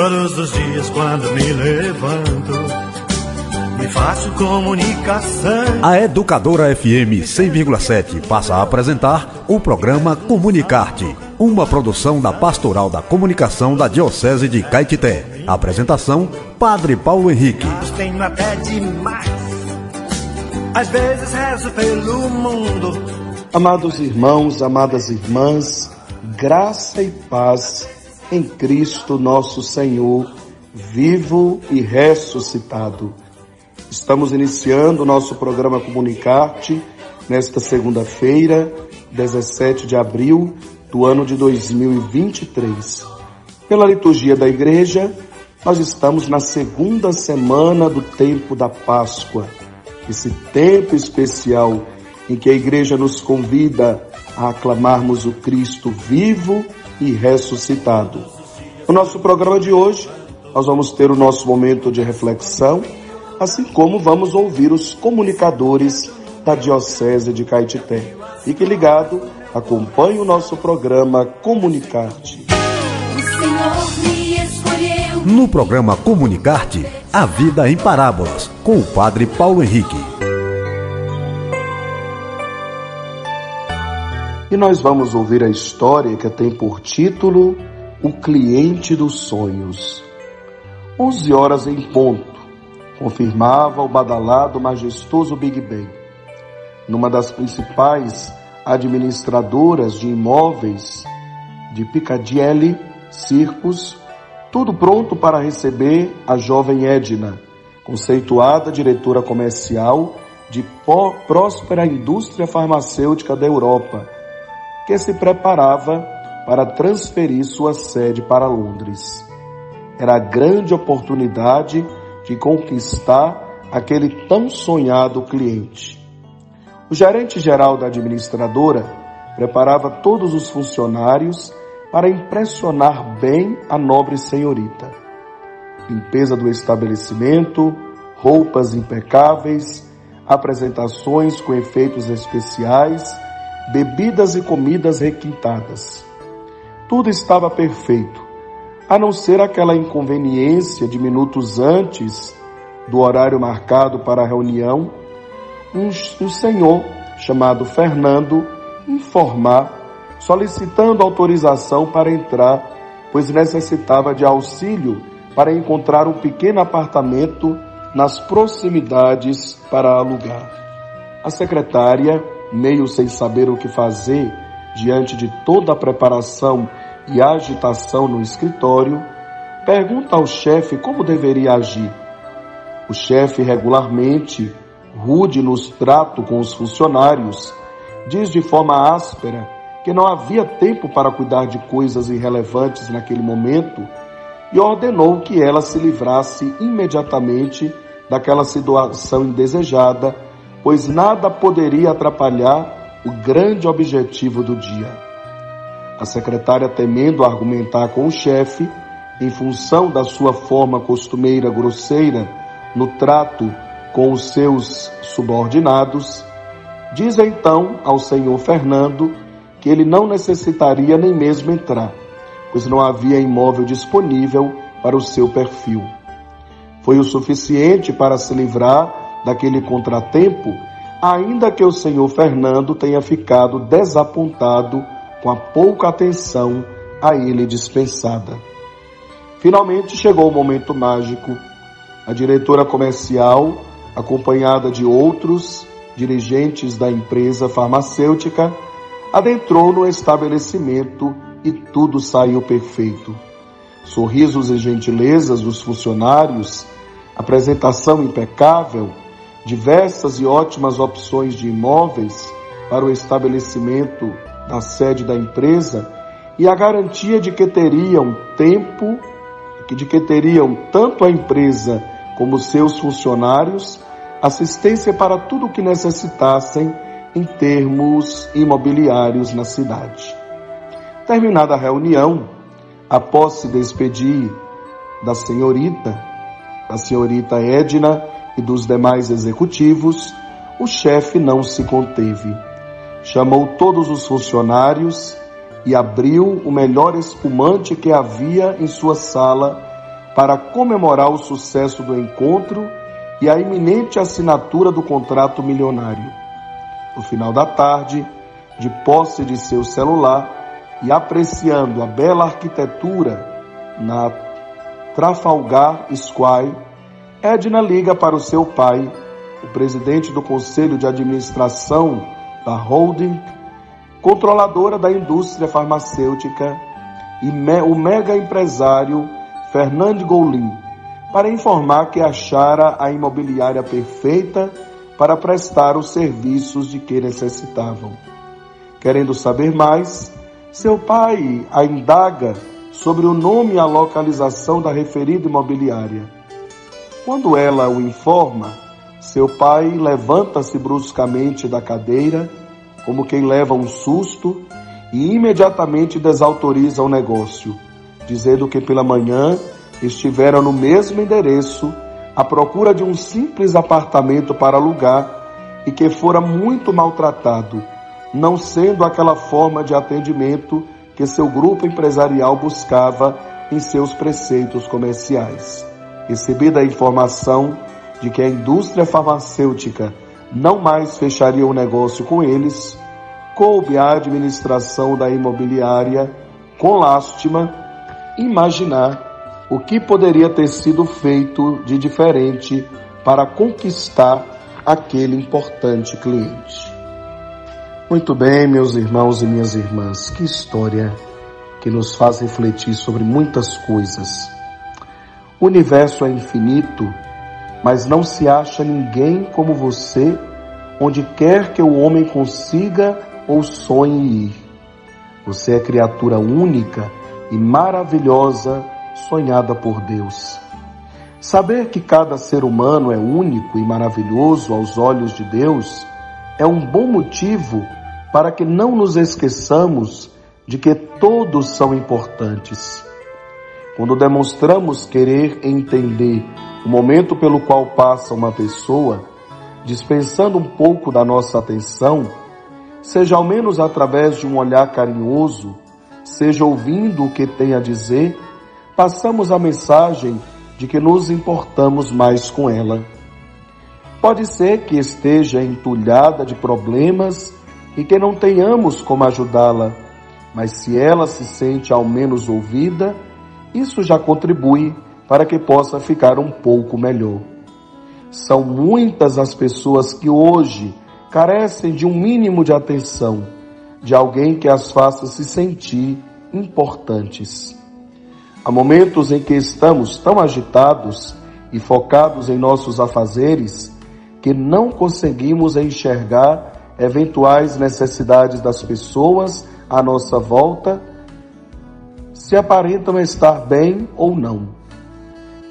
Todos os dias quando me levanto, me faço comunicação. A Educadora FM 100,7 passa a apresentar o programa Comunicarte, uma produção da Pastoral da Comunicação da Diocese de Caetité. Apresentação: Padre Paulo Henrique. Tenho até demais. Às vezes rezo pelo mundo. Amados irmãos, amadas irmãs, graça e paz em Cristo nosso Senhor, vivo e ressuscitado. Estamos iniciando o nosso programa Comunicarte nesta segunda-feira, 17 de abril do ano de 2023. Pela liturgia da igreja, nós estamos na segunda semana do tempo da Páscoa, esse tempo especial em que a igreja nos convida a aclamarmos o Cristo vivo e ressuscitado. No nosso programa de hoje, nós vamos ter o nosso momento de reflexão, assim como vamos ouvir os comunicadores da Diocese de Caetité. Fique ligado, acompanhe o nosso programa Comunicarte. No programa Comunicarte, a vida em parábolas, com o Padre Paulo Henrique. E nós vamos ouvir a história que tem por título O Cliente dos Sonhos. Onze horas em ponto, confirmava o badalado majestoso Big Ben. Numa das principais administradoras de imóveis de Piccadilly Circus, tudo pronto para receber a jovem Edna, conceituada diretora comercial de próspera indústria farmacêutica da Europa, que se preparava para transferir sua sede para Londres. Era a grande oportunidade de conquistar aquele tão sonhado cliente. O gerente geral da administradora preparava todos os funcionários para impressionar bem a nobre senhorita. Limpeza do estabelecimento, roupas impecáveis, apresentações com efeitos especiais, bebidas e comidas requintadas. Tudo estava perfeito, a não ser aquela inconveniência de minutos antes do horário marcado para a reunião, um, um senhor chamado Fernando informar solicitando autorização para entrar, pois necessitava de auxílio para encontrar um pequeno apartamento nas proximidades para alugar. A secretária, meio sem saber o que fazer diante de toda a preparação e agitação no escritório, pergunta ao chefe como deveria agir. O chefe, regularmente, rude nos trato com os funcionários, diz de forma áspera que não havia tempo para cuidar de coisas irrelevantes naquele momento e ordenou que ela se livrasse imediatamente daquela situação indesejada, pois nada poderia atrapalhar o grande objetivo do dia. A secretária, temendo argumentar com o chefe, em função da sua forma costumeira grosseira no trato com os seus subordinados, diz então ao senhor Fernando que ele não necessitaria nem mesmo entrar, pois não havia imóvel disponível para o seu perfil. Foi o suficiente para se livrar daquele contratempo, ainda que o senhor Fernando tenha ficado desapontado com a pouca atenção a ele dispensada. Finalmente chegou o momento mágico. A diretora comercial, acompanhada de outros dirigentes da empresa farmacêutica, adentrou no estabelecimento e tudo saiu perfeito. Sorrisos e gentilezas dos funcionários, apresentação impecável, diversas e ótimas opções de imóveis para o estabelecimento da sede da empresa e a garantia de que teriam tempo, de que teriam tanto a empresa como seus funcionários assistência para tudo o que necessitassem em termos imobiliários na cidade. Terminada a reunião, após se despedir da senhorita, da senhorita Edna e dos demais executivos, o chefe não se conteve. Chamou todos os funcionários e abriu o melhor espumante que havia em sua sala para comemorar o sucesso do encontro e a iminente assinatura do contrato milionário. No final da tarde, de posse de seu celular e apreciando a bela arquitetura na Trafalgar Square, Edna liga para o seu pai, o presidente do conselho de administração da holding, controladora da indústria farmacêutica, e o mega empresário Fernand Goulin, para informar que achara a imobiliária perfeita para prestar os serviços de que necessitavam. Querendo saber mais, seu pai a indaga sobre o nome e a localização da referida imobiliária. Quando ela o informa, seu pai levanta-se bruscamente da cadeira, como quem leva um susto, e imediatamente desautoriza o negócio, dizendo que pela manhã estiveram no mesmo endereço à procura de um simples apartamento para alugar e que fora muito maltratado, não sendo aquela forma de atendimento que seu grupo empresarial buscava em seus preceitos comerciais. Recebida a informação de que a indústria farmacêutica não mais fecharia o negócio com eles, coube à administração da imobiliária, com lástima, imaginar o que poderia ter sido feito de diferente para conquistar aquele importante cliente. Muito bem, meus irmãos e minhas irmãs, que história que nos faz refletir sobre muitas coisas. O universo é infinito, mas não se acha ninguém como você, onde quer que o homem consiga ou sonhe ir. Você é criatura única e maravilhosa sonhada por Deus. Saber que cada ser humano é único e maravilhoso aos olhos de Deus é um bom motivo para que não nos esqueçamos de que todos são importantes. Quando demonstramos querer entender o momento pelo qual passa uma pessoa, dispensando um pouco da nossa atenção, seja ao menos através de um olhar carinhoso, seja ouvindo o que tem a dizer, passamos a mensagem de que nos importamos mais com ela. Pode ser que esteja entulhada de problemas e que não tenhamos como ajudá-la, mas se ela se sente ao menos ouvida, isso já contribui para que possa ficar um pouco melhor. São muitas as pessoas que hoje carecem de um mínimo de atenção, de alguém que as faça se sentir importantes. Há momentos em que estamos tão agitados e focados em nossos afazeres que não conseguimos enxergar eventuais necessidades das pessoas à nossa volta, se aparentam estar bem ou não.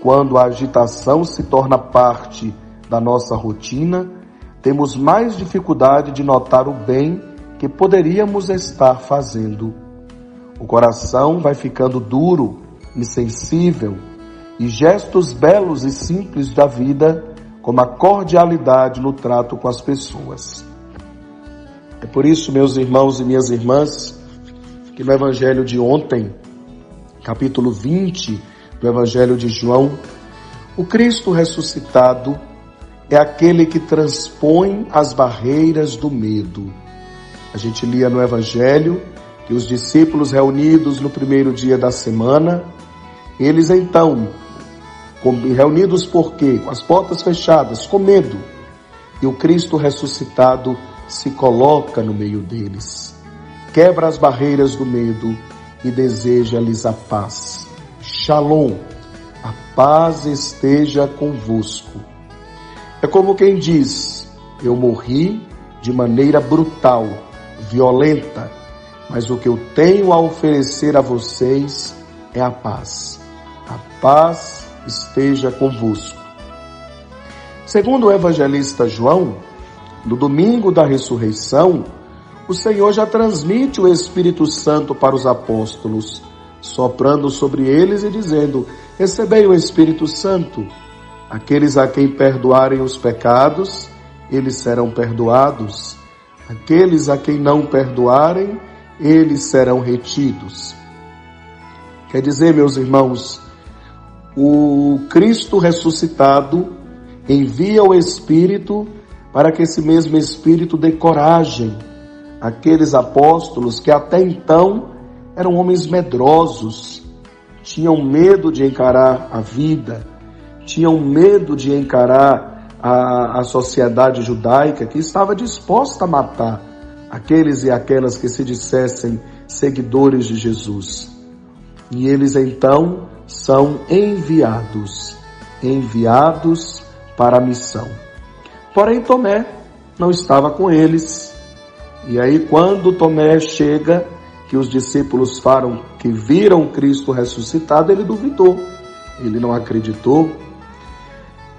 Quando a agitação se torna parte da nossa rotina, temos mais dificuldade de notar o bem que poderíamos estar fazendo. O coração vai ficando duro insensível e gestos belos e simples da vida, como a cordialidade no trato com as pessoas. É por isso, meus irmãos e minhas irmãs, que no Evangelho de ontem, capítulo 20 do Evangelho de João, o Cristo ressuscitado é aquele que transpõe as barreiras do medo. A gente lia no Evangelho que os discípulos reunidos no primeiro dia da semana eles então, reunidos por quê? Com as portas fechadas, com medo. E o Cristo ressuscitado se coloca no meio deles, quebra as barreiras do medo e deseja-lhes a paz. Shalom, a paz esteja convosco. É como quem diz: Eu morri de maneira brutal, violenta, mas o que eu tenho a oferecer a vocês é a paz. A paz esteja convosco. Segundo o evangelista João, no domingo da ressurreição, o Senhor já transmite o Espírito Santo para os apóstolos, soprando sobre eles e dizendo: Recebei o Espírito Santo. Aqueles a quem perdoarem os pecados, eles serão perdoados. Aqueles a quem não perdoarem, eles serão retidos. Quer dizer, meus irmãos, o Cristo ressuscitado envia o Espírito para que esse mesmo Espírito dê coragem àqueles apóstolos que até então eram homens medrosos, tinham medo de encarar a vida, tinham medo de encarar a, a sociedade judaica que estava disposta a matar aqueles e aquelas que se dissessem seguidores de Jesus. E eles então são enviados, enviados para a missão. Porém, Tomé não estava com eles. E aí, quando Tomé chega, que os discípulos falam que viram Cristo ressuscitado, ele duvidou, ele não acreditou.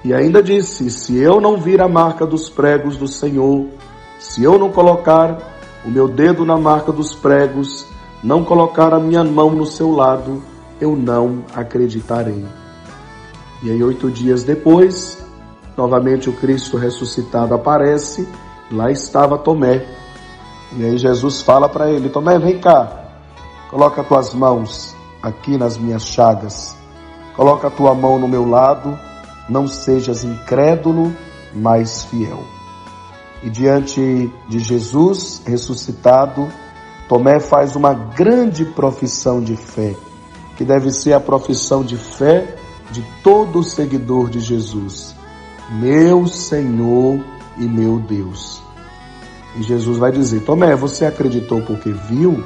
E ainda disse: Se eu não vir a marca dos pregos do Senhor, se eu não colocar o meu dedo na marca dos pregos, não colocar a minha mão no seu lado, eu não acreditarei. E aí, oito dias depois, novamente o Cristo ressuscitado aparece, lá estava Tomé. E aí Jesus fala para ele: Tomé, vem cá, coloca tuas mãos aqui nas minhas chagas, coloca tua mão no meu lado, não sejas incrédulo, mas fiel. E diante de Jesus ressuscitado, Tomé faz uma grande profissão de fé, que deve ser a profissão de fé de todo seguidor de Jesus. Meu Senhor e meu Deus. E Jesus vai dizer: Tomé, você acreditou porque viu?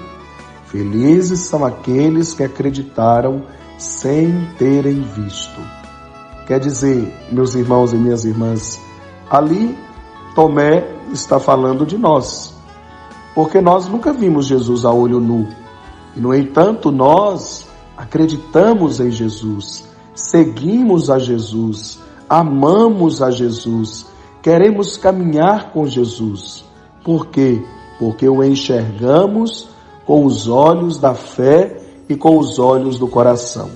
Felizes são aqueles que acreditaram sem terem visto. Quer dizer, meus irmãos e minhas irmãs, ali Tomé está falando de nós, porque nós nunca vimos Jesus a olho nu. E, no entanto, nós acreditamos em Jesus, seguimos a Jesus, amamos a Jesus, queremos caminhar com Jesus. Por quê? Porque o enxergamos com os olhos da fé e com os olhos do coração.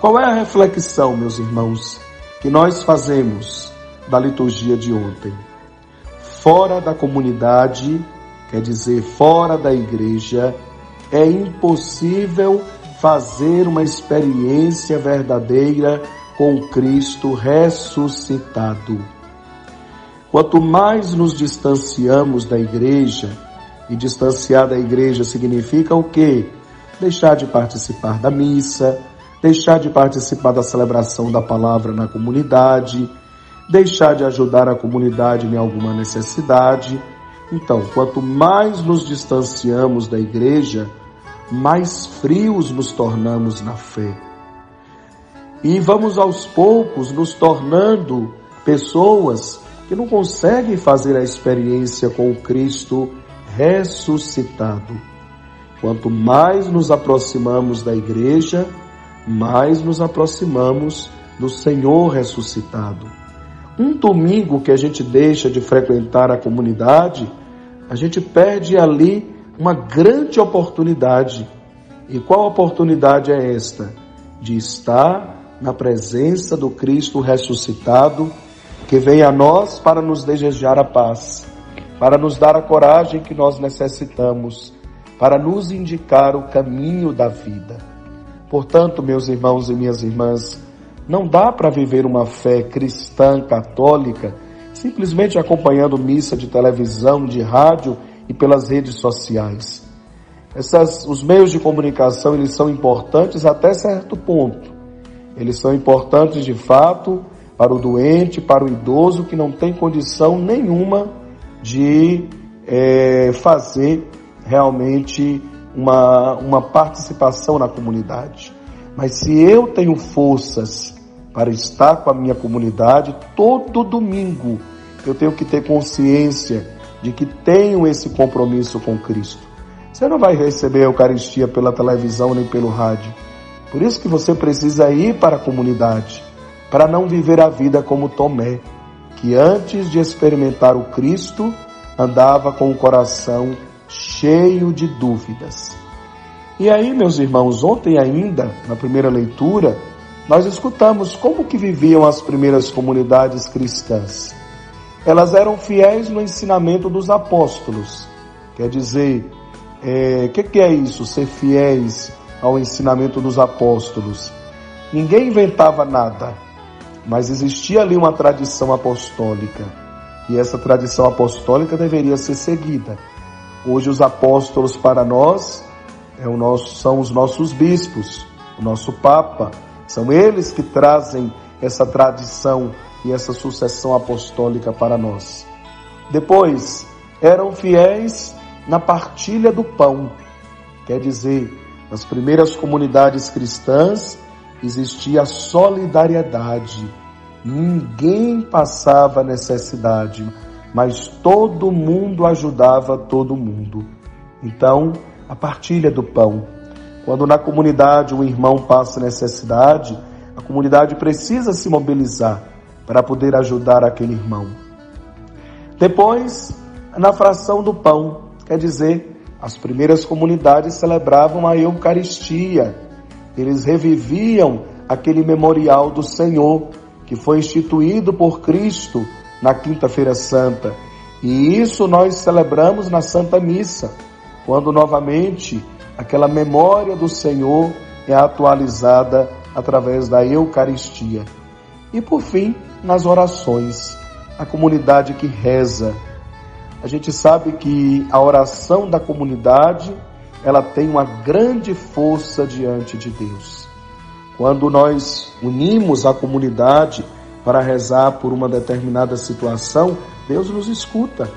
Qual é a reflexão, meus irmãos, que nós fazemos da liturgia de ontem. Fora da comunidade, quer dizer, fora da igreja, é impossível fazer uma experiência verdadeira com Cristo ressuscitado. Quanto mais nos distanciamos da igreja, e distanciar da igreja significa o quê? Deixar de participar da missa, deixar de participar da celebração da palavra na comunidade, deixar de ajudar a comunidade em alguma necessidade. Então, quanto mais nos distanciamos da igreja, mais frios nos tornamos na fé. E vamos aos poucos nos tornando pessoas que não conseguem fazer a experiência com o Cristo ressuscitado. Quanto mais nos aproximamos da igreja, mais nos aproximamos do Senhor ressuscitado. Um domingo que a gente deixa de frequentar a comunidade, a gente perde ali uma grande oportunidade. E qual oportunidade é esta? De estar na presença do Cristo ressuscitado, que vem a nós para nos desejar a paz, para nos dar a coragem que nós necessitamos, para nos indicar o caminho da vida. Portanto, meus irmãos e minhas irmãs, não dá para viver uma fé cristã católica simplesmente acompanhando missa de televisão, de rádio e pelas redes sociais. Essas, os meios de comunicação eles são importantes até certo ponto. Eles são importantes de fato para o doente, para o idoso que não tem condição nenhuma de é, fazer realmente uma, uma participação na comunidade. Mas se eu tenho forças para estar com a minha comunidade todo domingo. Eu tenho que ter consciência de que tenho esse compromisso com Cristo. Você não vai receber a Eucaristia pela televisão nem pelo rádio. Por isso que você precisa ir para a comunidade, para não viver a vida como Tomé, que antes de experimentar o Cristo, andava com o coração cheio de dúvidas. E aí, meus irmãos, ontem ainda, na primeira leitura, nós escutamos como que viviam as primeiras comunidades cristãs. Elas eram fiéis no ensinamento dos apóstolos. Quer dizer, o é, que, que é isso? Ser fiéis ao ensinamento dos apóstolos. Ninguém inventava nada, mas existia ali uma tradição apostólica. E essa tradição apostólica deveria ser seguida. Hoje os apóstolos para nós é nosso, são os nossos bispos, o nosso Papa. São eles que trazem essa tradição e essa sucessão apostólica para nós. Depois, eram fiéis na partilha do pão. Quer dizer, nas primeiras comunidades cristãs existia solidariedade. Ninguém passava necessidade, mas todo mundo ajudava todo mundo. Então, a partilha do pão. Quando na comunidade um irmão passa necessidade, a comunidade precisa se mobilizar para poder ajudar aquele irmão. Depois, na fração do pão, quer dizer, as primeiras comunidades celebravam a Eucaristia. Eles reviviam aquele memorial do Senhor que foi instituído por Cristo na Quinta-feira Santa. E isso nós celebramos na Santa Missa, quando novamente aquela memória do Senhor é atualizada através da Eucaristia. E por fim, nas orações, a comunidade que reza. A gente sabe que a oração da comunidade, ela tem uma grande força diante de Deus. Quando nós unimos a comunidade para rezar por uma determinada situação, Deus nos escuta.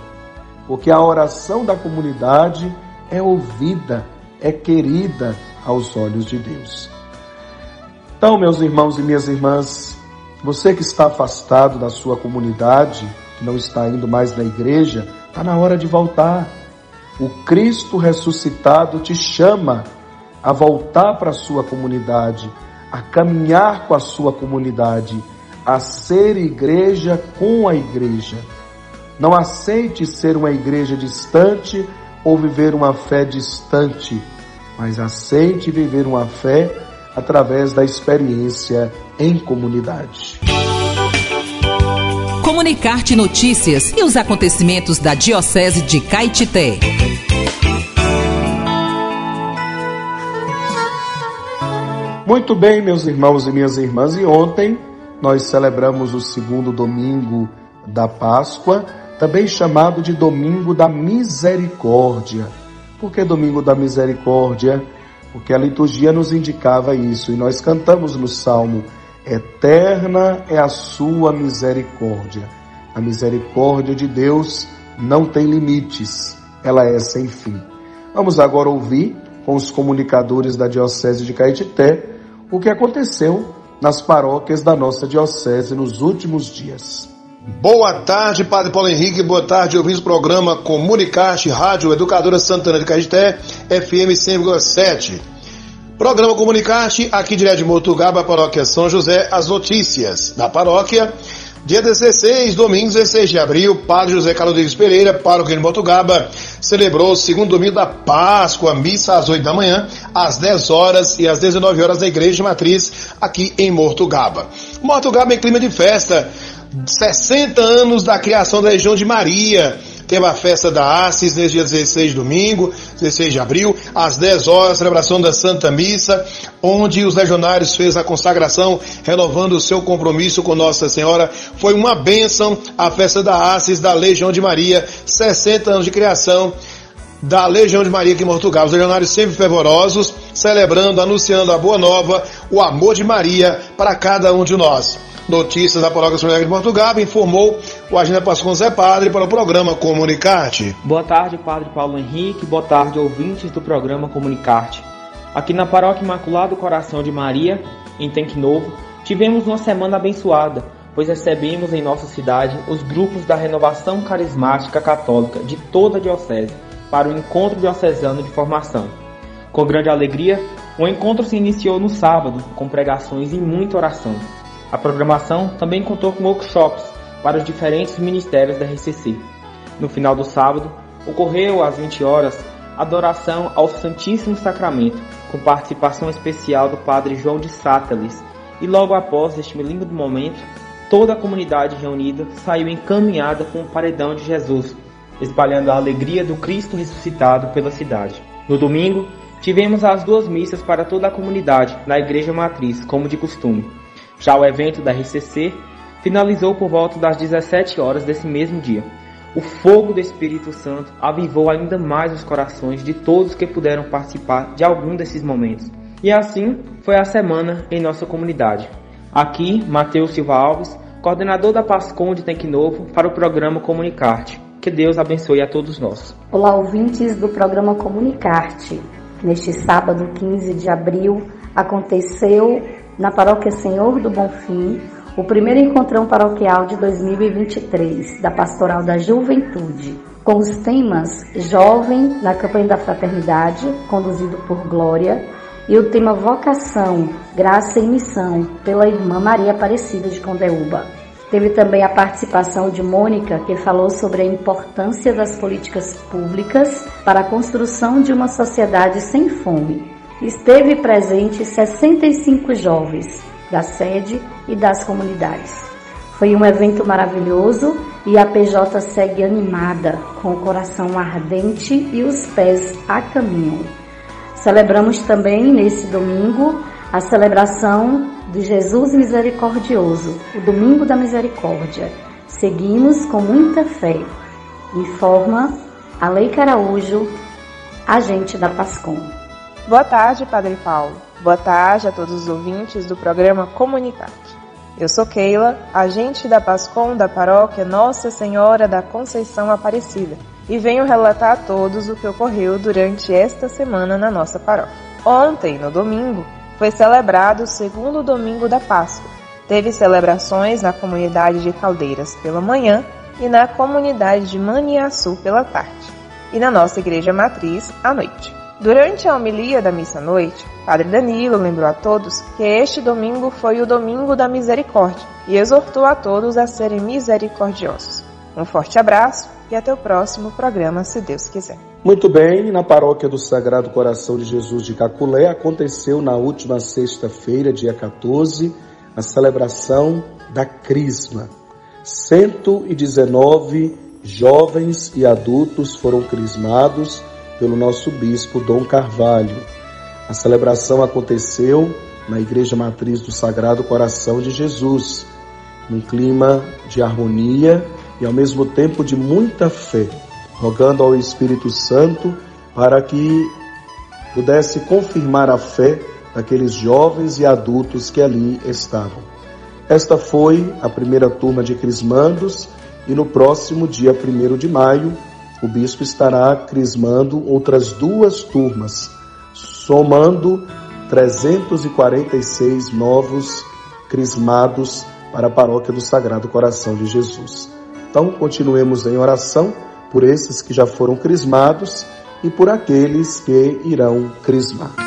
Porque a oração da comunidade é ouvida, é querida aos olhos de Deus. Então, meus irmãos e minhas irmãs, você que está afastado da sua comunidade, que não está indo mais na igreja, está na hora de voltar. O Cristo ressuscitado te chama a voltar para a sua comunidade, a caminhar com a sua comunidade, a ser igreja com a igreja. Não aceite ser uma igreja distante ou viver uma fé distante, mas aceite viver uma fé através da experiência em comunidade. Comunicar-te notícias e os acontecimentos da Diocese de Caetité. Muito bem, meus irmãos e minhas irmãs, e ontem nós celebramos o segundo domingo da Páscoa, também chamado de Domingo da Misericórdia. Por que Domingo da Misericórdia? porque a liturgia nos indicava isso, e nós cantamos no Salmo: Eterna é a sua misericórdia. A misericórdia de Deus não tem limites, ela é sem fim. Vamos agora ouvir com os comunicadores da Diocese de Caetité o que aconteceu nas paróquias da nossa Diocese nos últimos dias. Boa tarde, Padre Paulo Henrique. Boa tarde, ouvintes do programa Comunicarte, Rádio Educadora Santana de Caeté, FM 100,7. Programa Comunicarte, aqui direto de Motugaba, Paróquia São José, as notícias da paróquia. Dia 16, domingo 16 de abril, Padre José Carlos Pereira, paróquia de Motugaba, celebrou o segundo domingo da Páscoa, missa às 8 da manhã, às 10 horas e às 19 horas na Igreja Matriz, aqui em Mortugaba. Mortugaba em clima de festa, 60 anos da criação da região de Maria. Teve a festa da Assis nesse dia 16 domingo, 16 de abril, às 10 horas, celebração da Santa Missa, onde os legionários fez a consagração, renovando o seu compromisso com Nossa Senhora. Foi uma bênção a festa da Assis da Legião de Maria, 60 anos de criação da Legião de Maria aqui em Portugal. Os legionários sempre fervorosos, celebrando, anunciando a boa nova, o amor de Maria para cada um de nós. Notícias da Paróquia São de Portugal informou o agente Pascoal Zé Padre para o programa Comunicarte. Boa tarde, Padre Paulo Henrique. Boa tarde, ouvintes do programa Comunicarte. Aqui na Paróquia Imaculado Coração de Maria, em Tanque Novo, tivemos uma semana abençoada, pois recebemos em nossa cidade os grupos da Renovação Carismática Católica de toda a Diocese para o Encontro Diocesano de Formação. Com grande alegria, o encontro se iniciou no sábado, com pregações e muita oração. A programação também contou com workshops para os diferentes ministérios da RCC. No final do sábado, ocorreu às 20 horas adoração ao Santíssimo Sacramento, com participação especial do Padre João de Sáteles, e logo após este lindo momento, toda a comunidade reunida saiu encaminhada com o paredão de Jesus, espalhando a alegria do Cristo ressuscitado pela cidade. No domingo, tivemos as duas missas para toda a comunidade na Igreja Matriz, como de costume. Já o evento da RCC finalizou por volta das 17 horas desse mesmo dia. O fogo do Espírito Santo avivou ainda mais os corações de todos que puderam participar de algum desses momentos. E assim foi a semana em nossa comunidade. Aqui, Matheus Silva Alves, coordenador da Pascom de Tanque Novo, para o programa Comunicarte. Que Deus abençoe a todos nós. Olá, ouvintes do programa Comunicarte. Neste sábado 15 de abril, aconteceu na Paróquia Senhor do Bonfim o primeiro encontrão paroquial de 2023 da Pastoral da Juventude, com os temas Jovem na Campanha da Fraternidade, conduzido por Glória, e o tema Vocação, Graça e Missão, pela irmã Maria Aparecida de Condeúba. Teve também a participação de Mônica, que falou sobre a importância das políticas públicas para a construção de uma sociedade sem fome. Esteve presente 65 jovens, da sede e das comunidades. Foi um evento maravilhoso e a PJ segue animada, com o coração ardente e os pés a caminho. Celebramos também nesse domingo a celebração de Jesus Misericordioso, o Domingo da Misericórdia. Seguimos com muita fé. Informa a Lei Caraújo, agente da Pascom. Boa tarde, Padre Paulo. Boa tarde a todos os ouvintes do programa Comunicate. Eu sou Keila, agente da Pascom da paróquia Nossa Senhora da Conceição Aparecida, e venho relatar a todos o que ocorreu durante esta semana na nossa paróquia. Ontem, no domingo, foi celebrado o segundo domingo da Páscoa. Teve celebrações na comunidade de Caldeiras pela manhã e na comunidade de Maniaçu pela tarde, e na nossa igreja matriz à noite. Durante a homilia da missa-noite, Padre Danilo lembrou a todos que este domingo foi o domingo da misericórdia e exortou a todos a serem misericordiosos. Um forte abraço e até o próximo programa, se Deus quiser. Muito bem, na paróquia do Sagrado Coração de Jesus de Caculé aconteceu na última sexta-feira, dia 14, a celebração da Crisma. 119 jovens e adultos foram crismados pelo nosso bispo Dom Carvalho. A celebração aconteceu na Igreja Matriz do Sagrado Coração de Jesus, num clima de harmonia e ao mesmo tempo de muita fé, rogando ao Espírito Santo para que pudesse confirmar a fé daqueles jovens e adultos que ali estavam. Esta foi a primeira turma de Crismandos e no próximo dia 1 de maio o bispo estará crismando outras duas turmas, somando 346 novos crismados para a paróquia do Sagrado Coração de Jesus. Então, continuemos em oração por esses que já foram crismados e por aqueles que irão crismar.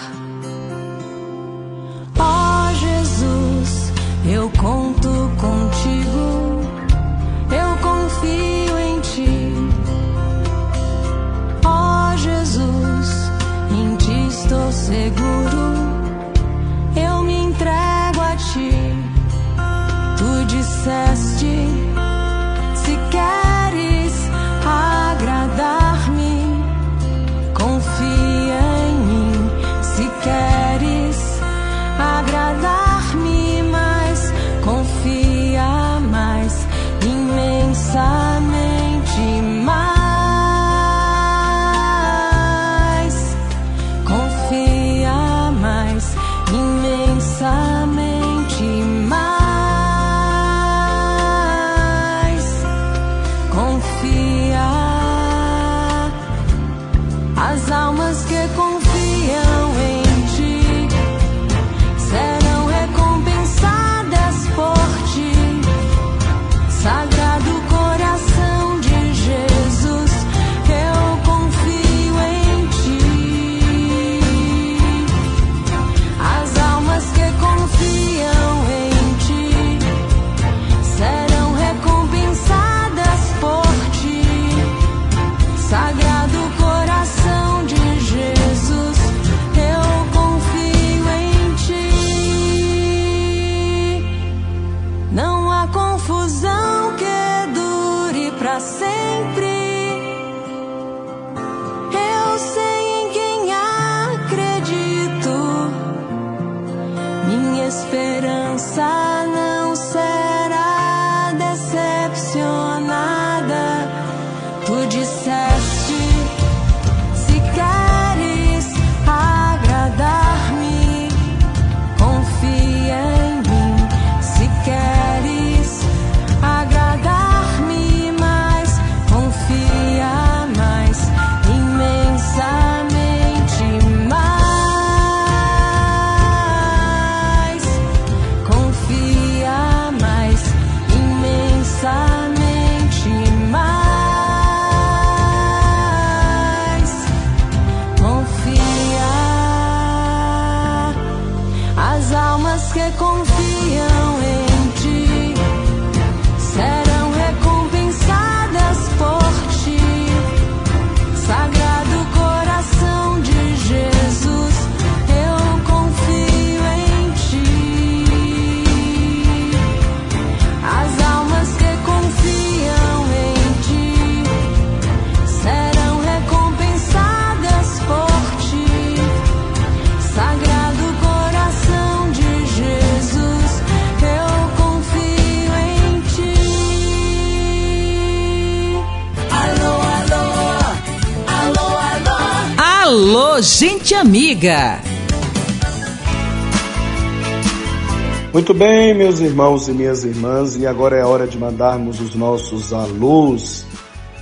de amiga! Muito bem, meus irmãos e minhas irmãs, e agora é hora de mandarmos os nossos alôs.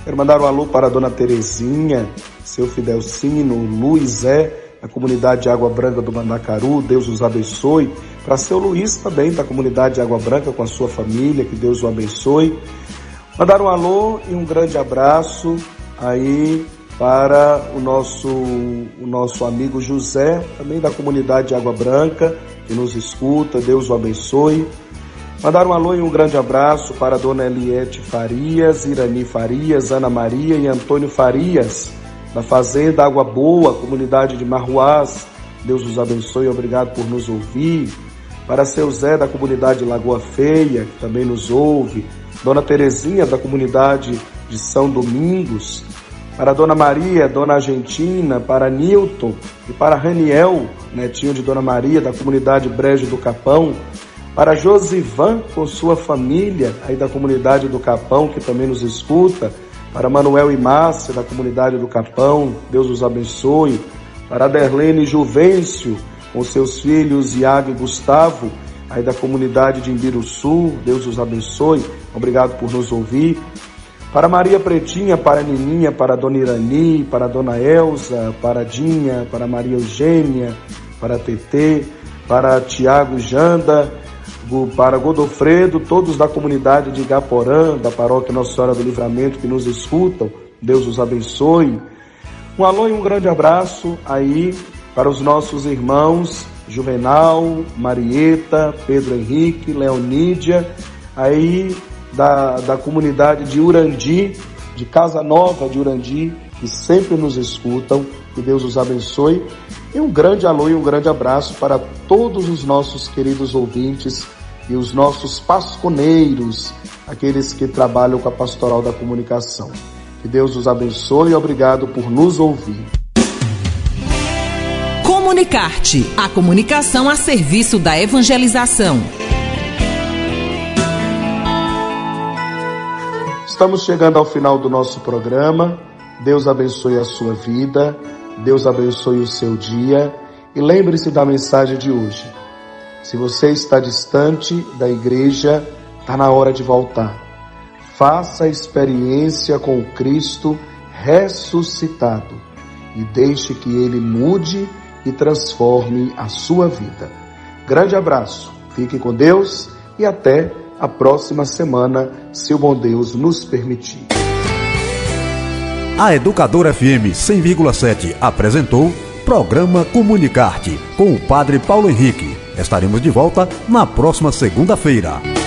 Quero mandar um alô para a dona Terezinha, seu Fidelcino, Luizé, da comunidade Água Branca do Mandacaru, Deus os abençoe. Para seu Luiz também, da comunidade Água Branca, com a sua família, que Deus o abençoe. Mandar um alô e um grande abraço aí para o nosso, o nosso amigo José, também da comunidade Água Branca, que nos escuta, Deus o abençoe. Mandar um alô e um grande abraço para a dona Eliette Farias, Irani Farias, Ana Maria e Antônio Farias, da Fazenda Água Boa, comunidade de Marruás. Deus os abençoe, obrigado por nos ouvir. Para seu Zé, da comunidade Lagoa Feia, que também nos ouve. Dona Terezinha, da comunidade de São Domingos. Para Dona Maria, Dona Argentina, para Nilton e para Raniel, netinho de Dona Maria, da comunidade Brejo do Capão. Para Josivan, com sua família, aí da comunidade do Capão, que também nos escuta para Manuel e Márcia, da comunidade do Capão, Deus os abençoe. Para Derlene Juvencio, com seus filhos Iago e Gustavo, aí da comunidade de Imbiruçu, Deus os abençoe. Obrigado por nos ouvir. Para Maria Pretinha, para Nininha, para Dona Irani, para Dona Elza, para Dinha, para Maria Eugênia, para Tetê, para Tiago Janda, para Godofredo, todos da comunidade de Igaporã, da paróquia Nossa Senhora do Livramento que nos escutam, Deus os abençoe. Um alô e um grande abraço aí para os nossos irmãos Juvenal, Marieta, Pedro Henrique, Leonídia, aí da, da comunidade de Urandi, de Casa Nova de Urandi, que sempre nos escutam, que Deus os abençoe. E um grande alô e um grande abraço para todos os nossos queridos ouvintes e os nossos pasconeiros, aqueles que trabalham com a pastoral da comunicação. Que Deus os abençoe e obrigado por nos ouvir. Comunicarte, a comunicação a serviço da evangelização. Estamos chegando ao final do nosso programa. Deus abençoe a sua vida, Deus abençoe o seu dia e lembre-se da mensagem de hoje. Se você está distante da igreja, está na hora de voltar. Faça a experiência com o Cristo ressuscitado e deixe que ele mude e transforme a sua vida. Grande abraço, fique com Deus e até a próxima semana, se o bom Deus nos permitir. A Educadora FM 100,7 apresentou Programa Comunicarte com o Padre Paulo Henrique. Estaremos de volta na próxima segunda-feira.